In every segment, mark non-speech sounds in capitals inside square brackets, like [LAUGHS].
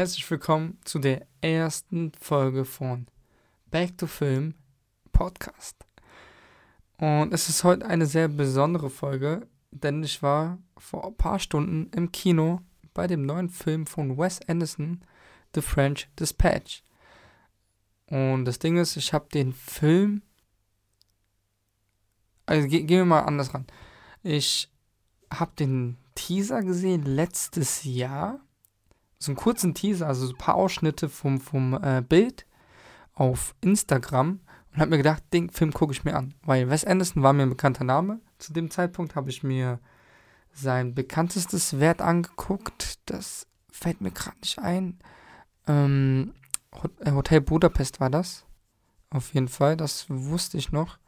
herzlich willkommen zu der ersten Folge von Back to Film Podcast. Und es ist heute eine sehr besondere Folge, denn ich war vor ein paar Stunden im Kino bei dem neuen Film von Wes Anderson, The French Dispatch. Und das Ding ist, ich habe den Film. Also ge gehen wir mal anders ran. Ich habe den Teaser gesehen letztes Jahr. So einen kurzen Teaser, also so ein paar Ausschnitte vom, vom äh, Bild auf Instagram und habe mir gedacht, den Film gucke ich mir an. Weil Wes Anderson war mir ein bekannter Name. Zu dem Zeitpunkt habe ich mir sein bekanntestes Werk angeguckt. Das fällt mir gerade nicht ein. Ähm, äh, Hotel Budapest war das. Auf jeden Fall, das wusste ich noch.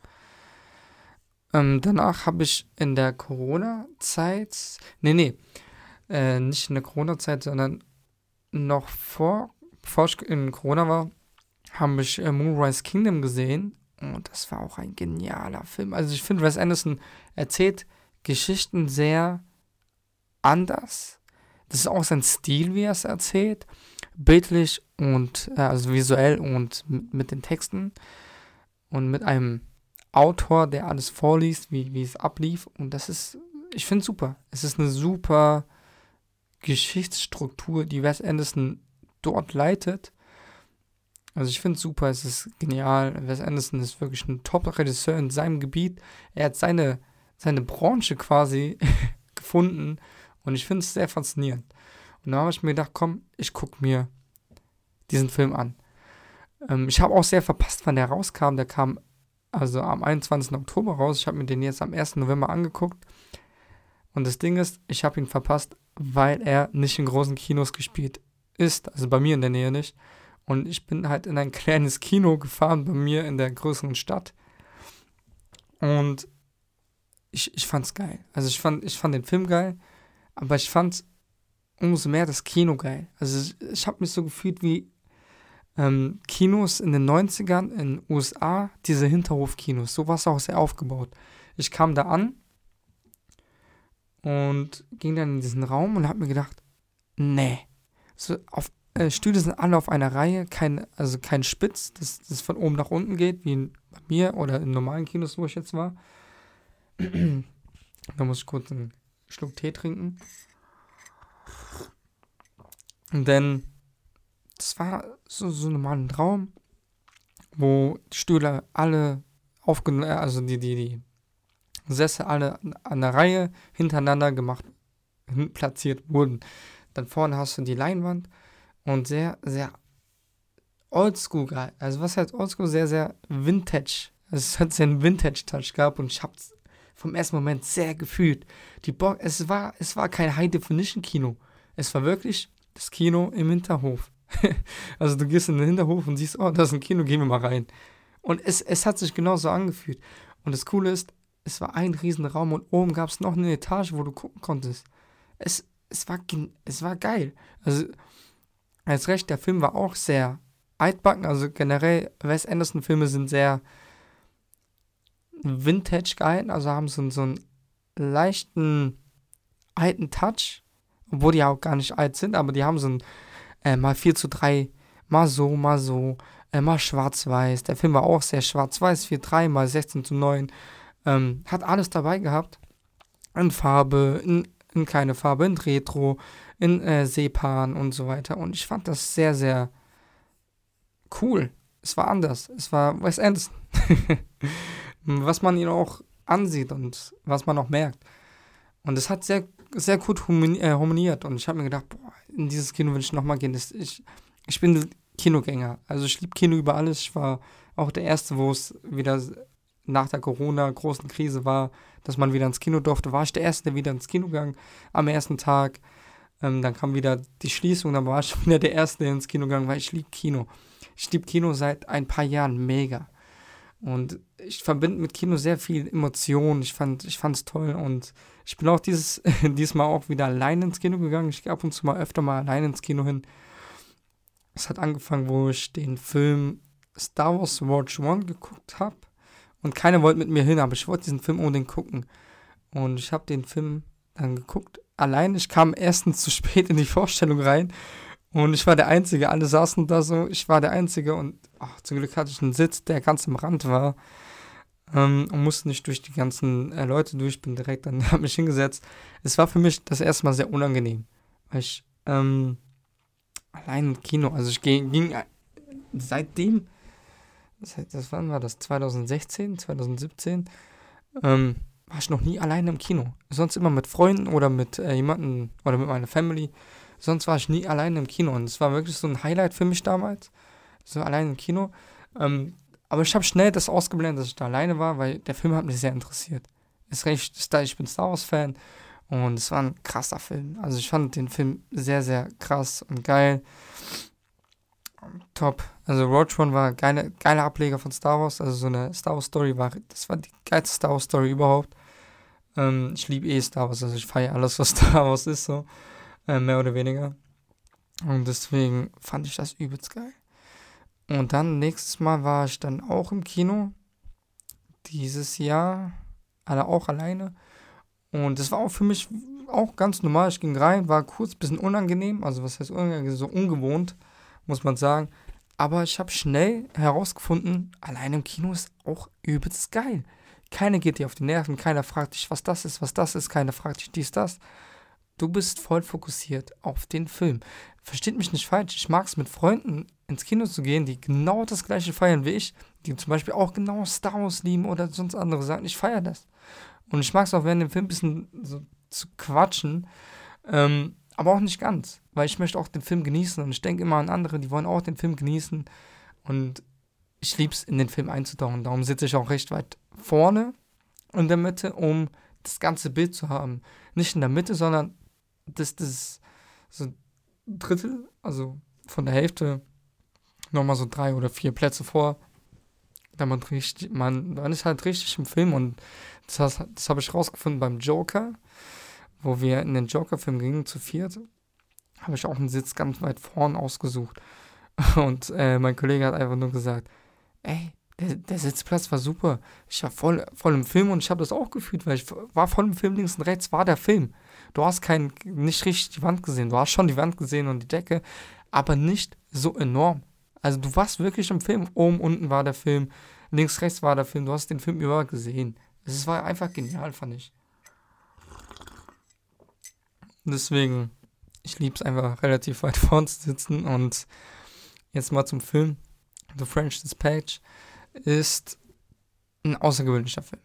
Ähm, danach habe ich in der Corona-Zeit, nee, nee, äh, nicht in der Corona-Zeit, sondern noch vor, bevor ich in Corona war, habe ich äh, Moonrise Kingdom gesehen. Und das war auch ein genialer Film. Also ich finde, Wes Anderson erzählt Geschichten sehr anders. Das ist auch sein Stil, wie er es erzählt. Bildlich und, äh, also visuell und mit, mit den Texten. Und mit einem Autor, der alles vorliest, wie, wie es ablief. Und das ist, ich finde super. Es ist eine super Geschichtsstruktur, die Wes Anderson dort leitet. Also ich finde es super, es ist genial. Wes Anderson ist wirklich ein Top-Regisseur in seinem Gebiet. Er hat seine, seine Branche quasi [LAUGHS] gefunden und ich finde es sehr faszinierend. Und da habe ich mir gedacht, komm, ich gucke mir diesen Film an. Ähm, ich habe auch sehr verpasst, wann der rauskam. Der kam also am 21. Oktober raus. Ich habe mir den jetzt am 1. November angeguckt. Und das Ding ist, ich habe ihn verpasst, weil er nicht in großen Kinos gespielt ist. Also bei mir in der Nähe nicht. Und ich bin halt in ein [LAUGHS] kleines Kino gefahren bei mir in der größeren Stadt. Und ich, ich fand's geil. Also ich fand, ich fand den Film geil, aber ich fand umso mehr das Kino geil. Also ich, ich habe mich so gefühlt wie ähm, Kinos in den 90ern in den USA, diese Hinterhofkinos. So war es auch sehr aufgebaut. Ich kam da an und ging dann in diesen Raum und habe mir gedacht, nee, so auf, äh, Stühle sind alle auf einer Reihe, kein, also kein Spitz, das, das von oben nach unten geht, wie in, bei mir oder in normalen Kinos, wo ich jetzt war. [CLEARS THROAT] da muss ich kurz einen Schluck Tee trinken. Dann das war so, so ein normaler Raum, wo die Stühle alle aufgenommen, äh, also die, die, die Sessel alle an der Reihe hintereinander gemacht, platziert wurden. Dann vorne hast du die Leinwand und sehr, sehr oldschool geil. Also was heißt oldschool? Sehr, sehr vintage. Es hat einen Vintage-Touch gehabt und ich hab's vom ersten Moment sehr gefühlt. Die Bo es war, es war kein High-Definition-Kino. Es war wirklich das Kino im Hinterhof. [LAUGHS] also du gehst in den Hinterhof und siehst, oh, da ist ein Kino, gehen wir mal rein. Und es, es hat sich genauso angefühlt. Und das Coole ist, es war ein Riesenraum und oben gab es noch eine Etage, wo du gucken konntest. Es, es, war, es war geil. Also, als recht, der Film war auch sehr altbacken. Also generell, Wes Anderson-Filme sind sehr vintage gehalten, also haben so, so einen leichten alten Touch, obwohl die auch gar nicht alt sind, aber die haben so einen äh, mal 4 zu 3, mal so, mal so, äh, mal schwarz-weiß. Der Film war auch sehr schwarz-weiß, 4 zu 3, mal 16 zu 9. Ähm, hat alles dabei gehabt. In Farbe, in, in keine Farbe, in Retro, in äh, Sepan und so weiter. Und ich fand das sehr, sehr cool. Es war anders. Es war Wes Anderson. [LAUGHS] was man ihn auch ansieht und was man auch merkt. Und es hat sehr, sehr gut äh, harmoniert. Und ich habe mir gedacht, boah, in dieses Kino will ich nochmal gehen. Das, ich, ich bin Kinogänger. Also ich liebe Kino über alles. Ich war auch der Erste, wo es wieder nach der Corona-großen Krise war, dass man wieder ins Kino durfte. War ich der Erste, der wieder ins Kino ging am ersten Tag. Ähm, dann kam wieder die Schließung, dann war ich [LAUGHS] wieder der Erste, der ins Kino gegangen weil ich liebe Kino. Ich liebe Kino seit ein paar Jahren mega. Und ich verbinde mit Kino sehr viel Emotionen. Ich fand ich es toll und ich bin auch dieses [LAUGHS] diesmal auch wieder allein ins Kino gegangen. Ich gehe ab und zu mal öfter mal allein ins Kino hin. Es hat angefangen, wo ich den Film Star Wars Watch One geguckt habe und keiner wollte mit mir hin, aber ich wollte diesen Film unbedingt gucken. Und ich habe den Film dann geguckt. Allein, ich kam erstens zu spät in die Vorstellung rein Und ich war der Einzige, alle saßen da so, ich war der Einzige und ach, zum Glück hatte ich einen Sitz, der ganz am Rand war ähm, und musste nicht durch die ganzen äh, Leute durch, bin direkt dann, [LAUGHS] habe mich hingesetzt. Es war für mich das erste Mal sehr unangenehm, weil ich ähm, allein im Kino, also ich ging, ging äh, seitdem, das, das wann war das, 2016, 2017, ähm, war ich noch nie alleine im Kino. Sonst immer mit Freunden oder mit äh, jemandem oder mit meiner Family. Sonst war ich nie alleine im Kino und es war wirklich so ein Highlight für mich damals. So alleine im Kino. Ähm, aber ich habe schnell das ausgeblendet, dass ich da alleine war, weil der Film hat mich sehr interessiert. Ist recht, ich bin Star Wars Fan und es war ein krasser Film. Also ich fand den Film sehr, sehr krass und geil. Top. Also Roach One war geile, geiler Ableger von Star Wars. Also so eine Star Wars Story war, das war die geilste Star Wars Story überhaupt. Ähm, ich liebe eh Star Wars, also ich feiere alles, was [LAUGHS] Star Wars ist, so. Äh, mehr oder weniger. Und deswegen fand ich das übelst geil. Und dann nächstes Mal war ich dann auch im Kino. Dieses Jahr. Alle auch alleine. Und das war auch für mich auch ganz normal. Ich ging rein, war kurz ein bisschen unangenehm. Also was heißt unangenehm? So ungewohnt, muss man sagen. Aber ich habe schnell herausgefunden, allein im Kino ist auch übelst geil. Keiner geht dir auf die Nerven, keiner fragt dich, was das ist, was das ist, keiner fragt dich dies, das. Du bist voll fokussiert auf den Film. Versteht mich nicht falsch, ich mag es mit Freunden ins Kino zu gehen, die genau das gleiche feiern wie ich, die zum Beispiel auch genau Star Wars lieben oder sonst andere sagen, ich feiere das. Und ich mag es auch während dem Film ein bisschen so zu quatschen, ähm, aber auch nicht ganz, weil ich möchte auch den Film genießen und ich denke immer an andere, die wollen auch den Film genießen und ich liebe es, in den Film einzutauchen. Darum sitze ich auch recht weit vorne in der Mitte, um das ganze Bild zu haben. Nicht in der Mitte, sondern das, das so Drittel, also von der Hälfte nochmal so drei oder vier Plätze vor. Da man man, man ist halt richtig im Film und das, das habe ich rausgefunden beim Joker, wo wir in den Joker-Film gingen zu viert, habe ich auch einen Sitz ganz weit vorn ausgesucht. [LAUGHS] Und äh, mein Kollege hat einfach nur gesagt, ey, der, der Sitzplatz war super. Ich war voll, voll im Film und ich habe das auch gefühlt, weil ich war voll im Film, links und rechts war der Film. Du hast kein, nicht richtig die Wand gesehen. Du hast schon die Wand gesehen und die Decke, aber nicht so enorm. Also du warst wirklich im Film. Oben, unten war der Film, links, rechts war der Film. Du hast den Film überall gesehen. Es war einfach genial, fand ich. Deswegen, ich liebe es einfach relativ weit [LAUGHS] vorn zu sitzen und jetzt mal zum Film. The French Dispatch ist ein außergewöhnlicher Film.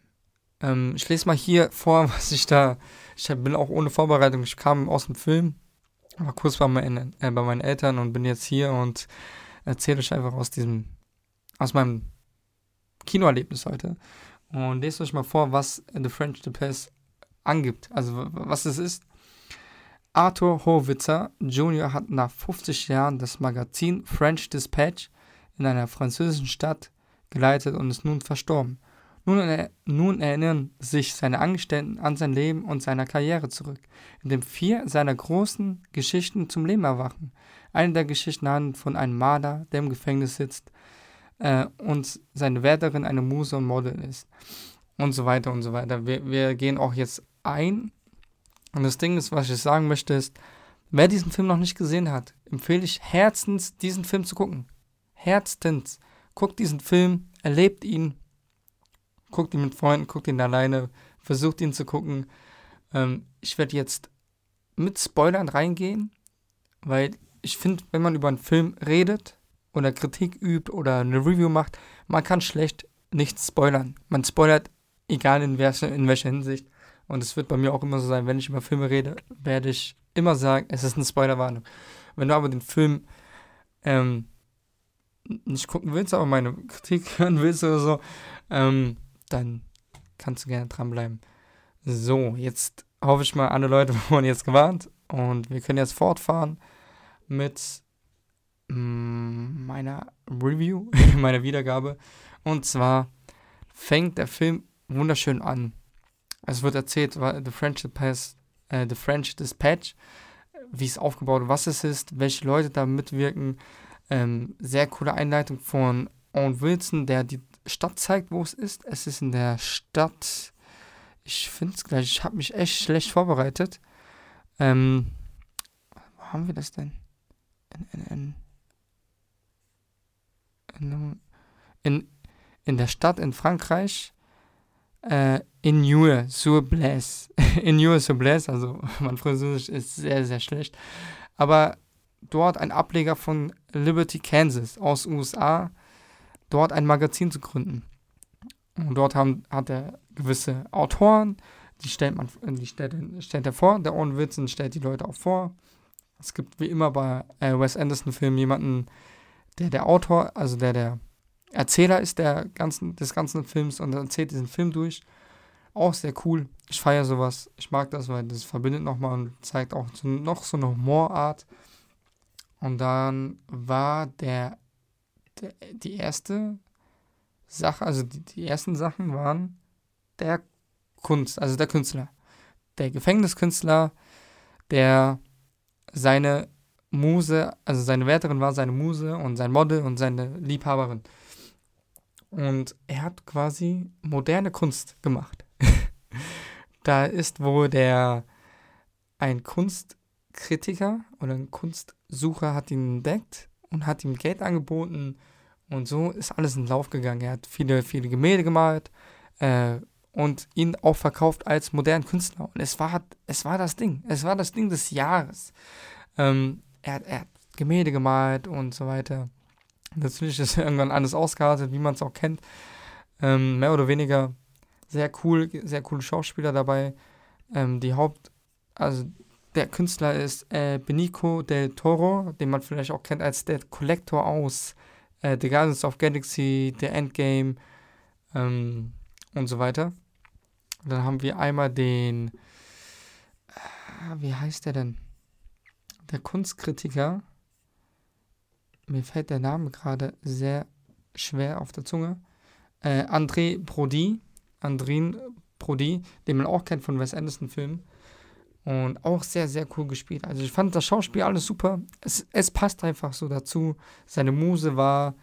Ähm, ich lese mal hier vor, [LAUGHS] was ich da. Ich bin auch ohne Vorbereitung. Ich kam aus dem Film, war kurz bei meinen, äh, bei meinen Eltern und bin jetzt hier und erzähle euch einfach aus diesem, aus meinem Kinoerlebnis heute. Und lest euch mal vor, was The French Dispatch angibt. Also was es ist. Arthur Horwitzer Jr. hat nach 50 Jahren das Magazin French Dispatch in einer französischen Stadt geleitet und ist nun verstorben. Nun, er, nun, erinnern sich seine Angestellten an sein Leben und seine Karriere zurück, indem vier seiner großen Geschichten zum Leben erwachen. Eine der Geschichten handelt von einem Maler, der im Gefängnis sitzt äh, und seine Wärterin eine Muse und Model ist. Und so weiter und so weiter. Wir, wir gehen auch jetzt ein. Und das Ding ist, was ich sagen möchte, ist, wer diesen Film noch nicht gesehen hat, empfehle ich herzens, diesen Film zu gucken. Herzens guckt diesen Film, erlebt ihn, guckt ihn mit Freunden, guckt ihn alleine, versucht ihn zu gucken. Ähm, ich werde jetzt mit Spoilern reingehen, weil ich finde, wenn man über einen Film redet oder Kritik übt oder eine Review macht, man kann schlecht nichts spoilern. Man spoilert, egal in, welcher, in welcher Hinsicht. Und es wird bei mir auch immer so sein, wenn ich über Filme rede, werde ich immer sagen, es ist eine Spoilerwarnung. Wenn du aber den Film ähm, nicht gucken willst, aber meine Kritik [LAUGHS] hören willst oder so, ähm, dann kannst du gerne dranbleiben. So, jetzt hoffe ich mal, alle Leute [LAUGHS] wurden jetzt gewarnt und wir können jetzt fortfahren mit mm, meiner Review, [LAUGHS] meiner Wiedergabe. Und zwar fängt der Film wunderschön an. Es wird erzählt, The French, Dispatch, äh, The French Dispatch, wie es aufgebaut was es ist, welche Leute da mitwirken, ähm, sehr coole Einleitung von Owen Wilson, der die Stadt zeigt, wo es ist. Es ist in der Stadt. Ich finde es gleich. Ich habe mich echt schlecht vorbereitet. Ähm, wo haben wir das denn? In in, in, in der Stadt in Frankreich äh, in Nieuwe sur Blaise. [LAUGHS] in Nieuwe sur Blaise, also [LAUGHS] mein Französisch ist sehr, sehr schlecht. Aber dort ein Ableger von Liberty, Kansas aus USA, dort ein Magazin zu gründen. Und dort haben, hat er gewisse Autoren, die stellt man, die stellt, stellt er vor, der Owen Wilson stellt die Leute auch vor. Es gibt wie immer bei äh, Wes Anderson-Filmen jemanden, der der Autor, also der der Erzähler ist der ganzen, des ganzen Films und erzählt diesen Film durch. Auch sehr cool. Ich feiere sowas. Ich mag das, weil das verbindet nochmal und zeigt auch so, noch so eine Humorart. Und dann war der, der die erste Sache, also die, die ersten Sachen waren der Kunst, also der Künstler. Der Gefängniskünstler, der seine Muse, also seine Wärterin war seine Muse und sein Model und seine Liebhaberin. Und er hat quasi moderne Kunst gemacht. [LAUGHS] da ist wohl der ein Kunstkritiker oder ein Kunstsucher hat ihn entdeckt und hat ihm Geld angeboten und so ist alles in Lauf gegangen. Er hat viele, viele Gemälde gemalt äh, und ihn auch verkauft als modernen Künstler. Und es war, es war das Ding. Es war das Ding des Jahres. Ähm, er, er hat Gemälde gemalt und so weiter. Natürlich ist [LAUGHS] irgendwann alles ausgeartet, wie man es auch kennt. Ähm, mehr oder weniger sehr cool, sehr coole Schauspieler dabei. Ähm, die Haupt, also der Künstler ist äh, Benicio del Toro, den man vielleicht auch kennt als der Collector aus äh, The Guardians of Galaxy, The Endgame ähm, und so weiter. Und dann haben wir einmal den, äh, wie heißt der denn? Der Kunstkritiker mir fällt der Name gerade sehr schwer auf der Zunge. Äh, André Brody, Andrin Brody, den man auch kennt von Wes Anderson-Filmen. Und auch sehr, sehr cool gespielt. Also ich fand das Schauspiel alles super. Es, es passt einfach so dazu. Seine Muse war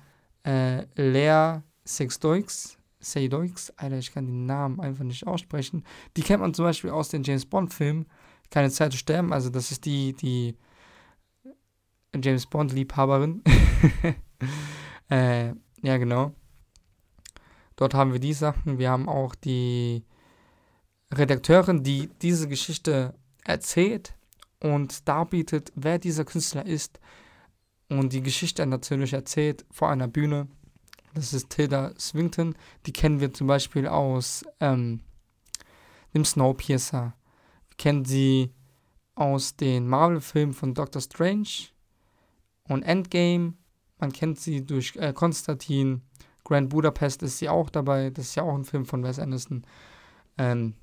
äh, Lea Sexdoix. Seydoix, Alter, ich kann den Namen einfach nicht aussprechen. Die kennt man zum Beispiel aus den James Bond-Filmen. Keine Zeit zu sterben. Also das ist die, die James Bond-Liebhaberin. [LAUGHS] äh, ja, genau. Dort haben wir die Sachen. Wir haben auch die Redakteurin, die diese Geschichte erzählt und darbietet, wer dieser Künstler ist und die Geschichte natürlich erzählt vor einer Bühne. Das ist Tilda Swinton. Die kennen wir zum Beispiel aus ähm, dem Snowpiercer. Wir kennen sie aus den Marvel-Filmen von Doctor Strange und Endgame. Man kennt sie durch äh, Konstantin. Grand Budapest ist sie auch dabei. Das ist ja auch ein Film von Wes Anderson. Ähm,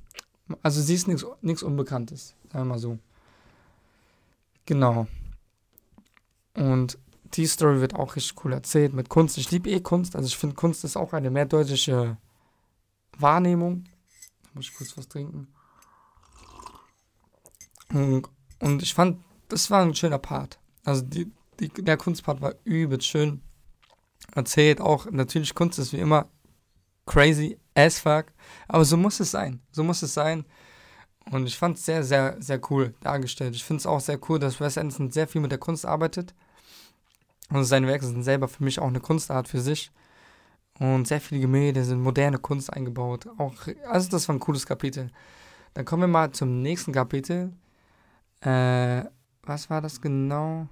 also sie ist nichts Unbekanntes, sagen wir mal so. Genau. Und die Story wird auch richtig cool erzählt mit Kunst. Ich liebe eh Kunst. Also ich finde, Kunst ist auch eine mehrdeutige Wahrnehmung. Da muss ich kurz was trinken. Und, und ich fand, das war ein schöner Part. Also die, die, der Kunstpart war übelst schön erzählt. Auch natürlich Kunst ist wie immer crazy as fuck. Aber so muss es sein. So muss es sein. Und ich fand es sehr, sehr, sehr cool dargestellt. Ich finde es auch sehr cool, dass Wes Anderson sehr viel mit der Kunst arbeitet. Und seine Werke sind selber für mich auch eine Kunstart für sich. Und sehr viele Gemälde sind moderne Kunst eingebaut. Auch, also das war ein cooles Kapitel. Dann kommen wir mal zum nächsten Kapitel. Äh, was war das genau?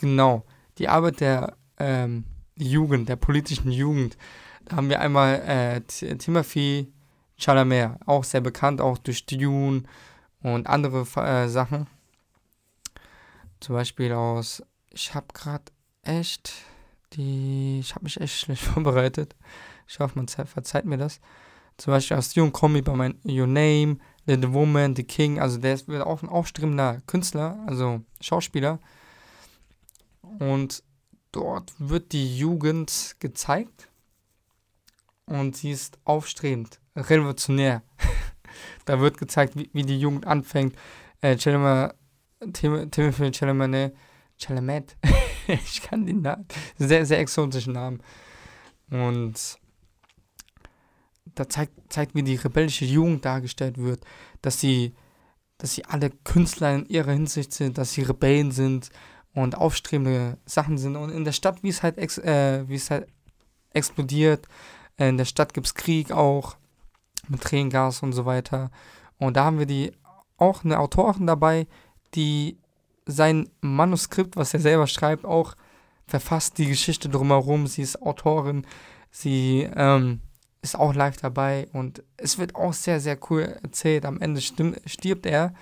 Genau, die Arbeit der ähm, Jugend, der politischen Jugend. Da haben wir einmal äh, Timothy Chalamet, auch sehr bekannt, auch durch Dune und andere äh, Sachen. Zum Beispiel aus, ich habe gerade echt die, ich habe mich echt schlecht [LAUGHS] vorbereitet. Ich hoffe, man verzeiht mir das. Zum Beispiel aus Dune Kombi bei mein Your Name, The Woman, The King, also der ist auch ein aufstrebender Künstler, also Schauspieler und dort wird die Jugend gezeigt und sie ist aufstrebend, revolutionär. [LAUGHS] da wird gezeigt, wie, wie, die Jugend anfängt. Äh, Timothy Chalamet, ne? Chalamet, [LAUGHS] ich kann den Namen, sehr, sehr exotischen Namen. Und da zeigt, zeigt, wie die rebellische Jugend dargestellt wird, dass sie dass sie alle Künstler in ihrer Hinsicht sind, dass sie Rebellen sind und aufstrebende Sachen sind. Und in der Stadt, wie es halt, ex äh, wie es halt explodiert, äh, in der Stadt gibt es Krieg auch mit Tränengas und so weiter. Und da haben wir die auch eine Autorin dabei, die sein Manuskript, was er selber schreibt, auch verfasst die Geschichte drumherum. Sie ist Autorin, sie ähm, ist auch live dabei und es wird auch sehr, sehr cool erzählt. Am Ende stirbt er,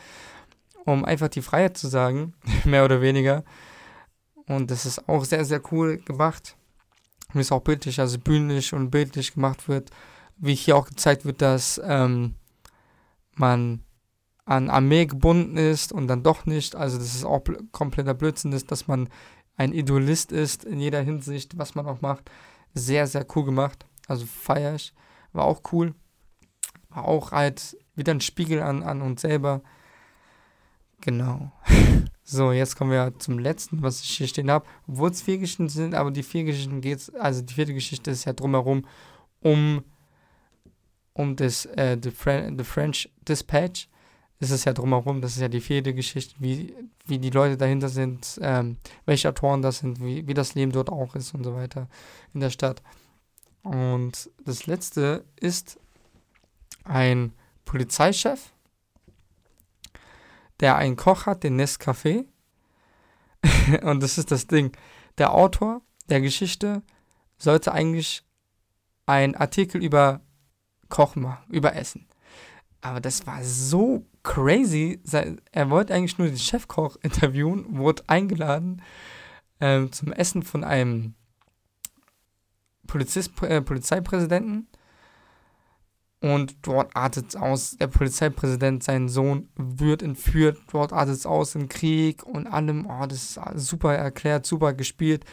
um einfach die Freiheit zu sagen, [LAUGHS] mehr oder weniger. Und das ist auch sehr, sehr cool gemacht. Und ist auch bildlich, also bühnlich und bildlich gemacht wird. Wie hier auch gezeigt wird, dass ähm, man an Armee gebunden ist und dann doch nicht. Also, dass es auch kompletter Blödsinn ist, dass man ein Idolist ist in jeder Hinsicht, was man auch macht. Sehr, sehr cool gemacht. Also feier ich. War auch cool. War auch halt wieder ein Spiegel an, an uns selber. Genau. [LAUGHS] So, jetzt kommen wir zum letzten, was ich hier stehen habe. Obwohl es vier Geschichten sind, aber die vier Geschichten geht es, also die vierte Geschichte ist ja drumherum um, um das, äh, the, the French Dispatch ist es ja drumherum, das ist ja die vierte Geschichte, wie, wie die Leute dahinter sind, ähm, welche Autoren das sind, wie, wie das Leben dort auch ist und so weiter in der Stadt. Und das letzte ist ein Polizeichef, der einen Koch hat, den Nescafé. [LAUGHS] und das ist das Ding. Der Autor der Geschichte sollte eigentlich einen Artikel über Kochen machen, über Essen. Aber das war so crazy. Er wollte eigentlich nur den Chefkoch [LAUGHS] interviewen, wurde eingeladen ähm, zum Essen von einem Polizist, äh, Polizeipräsidenten. Und dort artet es aus, der Polizeipräsident, sein Sohn, wird entführt. Dort artet es aus in Krieg und allem. Oh, das ist super erklärt, super gespielt.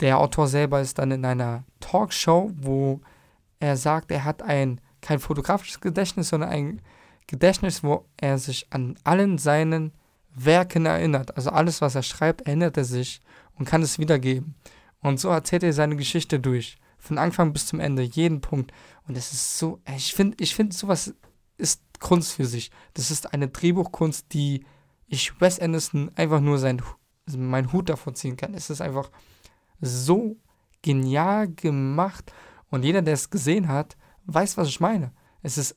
Der Autor selber ist dann in einer Talkshow, wo er sagt, er hat ein kein fotografisches Gedächtnis, sondern ein Gedächtnis, wo er sich an allen seinen Werken erinnert. Also alles, was er schreibt, erinnert er sich und kann es wiedergeben. Und so erzählt er seine Geschichte durch. Von Anfang bis zum Ende, jeden Punkt. Und es ist so, ich finde, ich finde, sowas ist Kunst für sich. Das ist eine Drehbuchkunst, die ich Wes Anderson einfach nur sein, meinen Hut davor ziehen kann. Es ist einfach so genial gemacht. Und jeder, der es gesehen hat, weiß, was ich meine. Es ist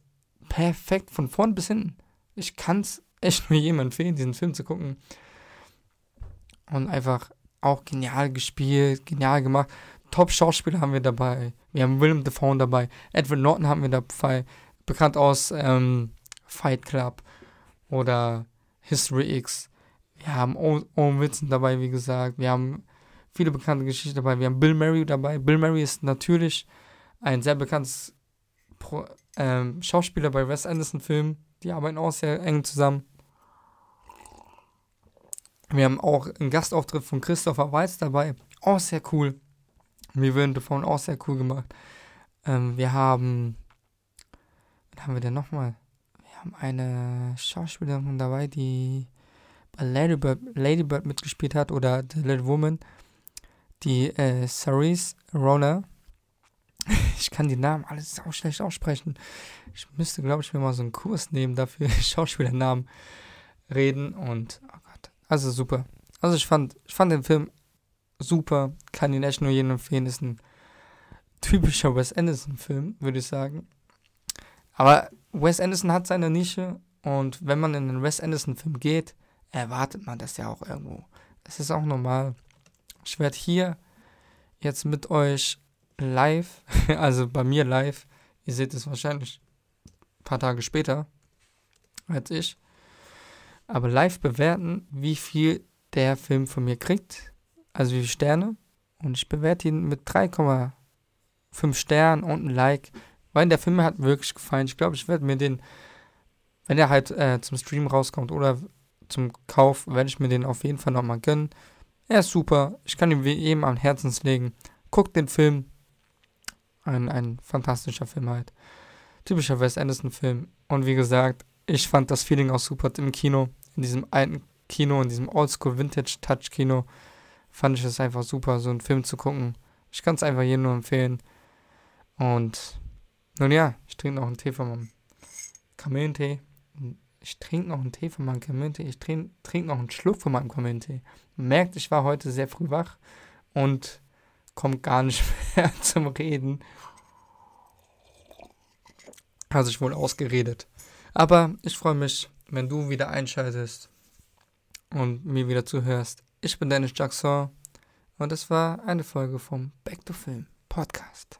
perfekt von vorn bis hinten. Ich kann es echt nur jedem empfehlen, diesen Film zu gucken. Und einfach auch genial gespielt, genial gemacht. Top-Schauspieler haben wir dabei. Wir haben Willem Dafoe dabei. Edward Norton haben wir dabei. Bekannt aus ähm, Fight Club oder History X. Wir haben Owen Wilson dabei, wie gesagt. Wir haben viele bekannte Geschichten dabei. Wir haben Bill Murray dabei. Bill Murray ist natürlich ein sehr bekanntes Pro ähm, Schauspieler bei Wes Anderson-Filmen. Die arbeiten auch sehr eng zusammen. Wir haben auch einen Gastauftritt von Christopher Waltz dabei. Auch sehr cool. Wir würden davon auch sehr cool gemacht. Ähm, wir haben. Was haben wir denn nochmal? Wir haben eine Schauspielerin dabei, die bei Lady Bird, Lady Bird mitgespielt hat oder The Little Woman. Die äh, Cerise Rona [LAUGHS] ich kann die Namen alles auch schlecht aussprechen. Ich müsste, glaube ich, mir mal so einen Kurs nehmen dafür, [LAUGHS] Schauspielernamen reden und, oh Gott, also super. Also ich fand, ich fand den Film super, kann ihn echt nur jedem empfehlen, ist ein typischer Wes Anderson-Film, würde ich sagen. Aber Wes Anderson hat seine Nische und wenn man in einen Wes Anderson-Film geht, erwartet man das ja auch irgendwo. Das ist auch normal. Ich werde hier jetzt mit euch live, [LAUGHS] also bei mir live, ihr seht es wahrscheinlich ein paar Tage später als ich, aber live bewerten, wie viel der Film von mir kriegt, also wie Sterne. Und ich bewerte ihn mit 3,5 Sternen und ein Like, weil der Film mir hat wirklich gefallen. Ich glaube, ich werde mir den, wenn er halt äh, zum Stream rauskommt oder zum Kauf, werde ich mir den auf jeden Fall nochmal gönnen. Er ist super, ich kann ihn wie eben am Herzens legen. Guckt den Film, ein, ein fantastischer Film halt. Typischer Wes Anderson-Film. Und wie gesagt, ich fand das Feeling auch super im Kino, in diesem alten Kino, in diesem Oldschool Vintage Touch Kino. Fand ich es einfach super, so einen Film zu gucken. Ich kann es einfach jedem nur empfehlen. Und nun ja, ich trinke noch einen Tee von meinem Kamillentee. Ich trinke noch einen Tee von meinem Kamillentee. Ich trinke trink noch einen Schluck von meinem Kamillentee. Merkt, ich war heute sehr früh wach und komme gar nicht [LAUGHS] mehr zum Reden. Hat sich wohl ausgeredet. Aber ich freue mich, wenn du wieder einschaltest und mir wieder zuhörst. Ich bin Dennis Jackson und es war eine Folge vom Back to Film Podcast.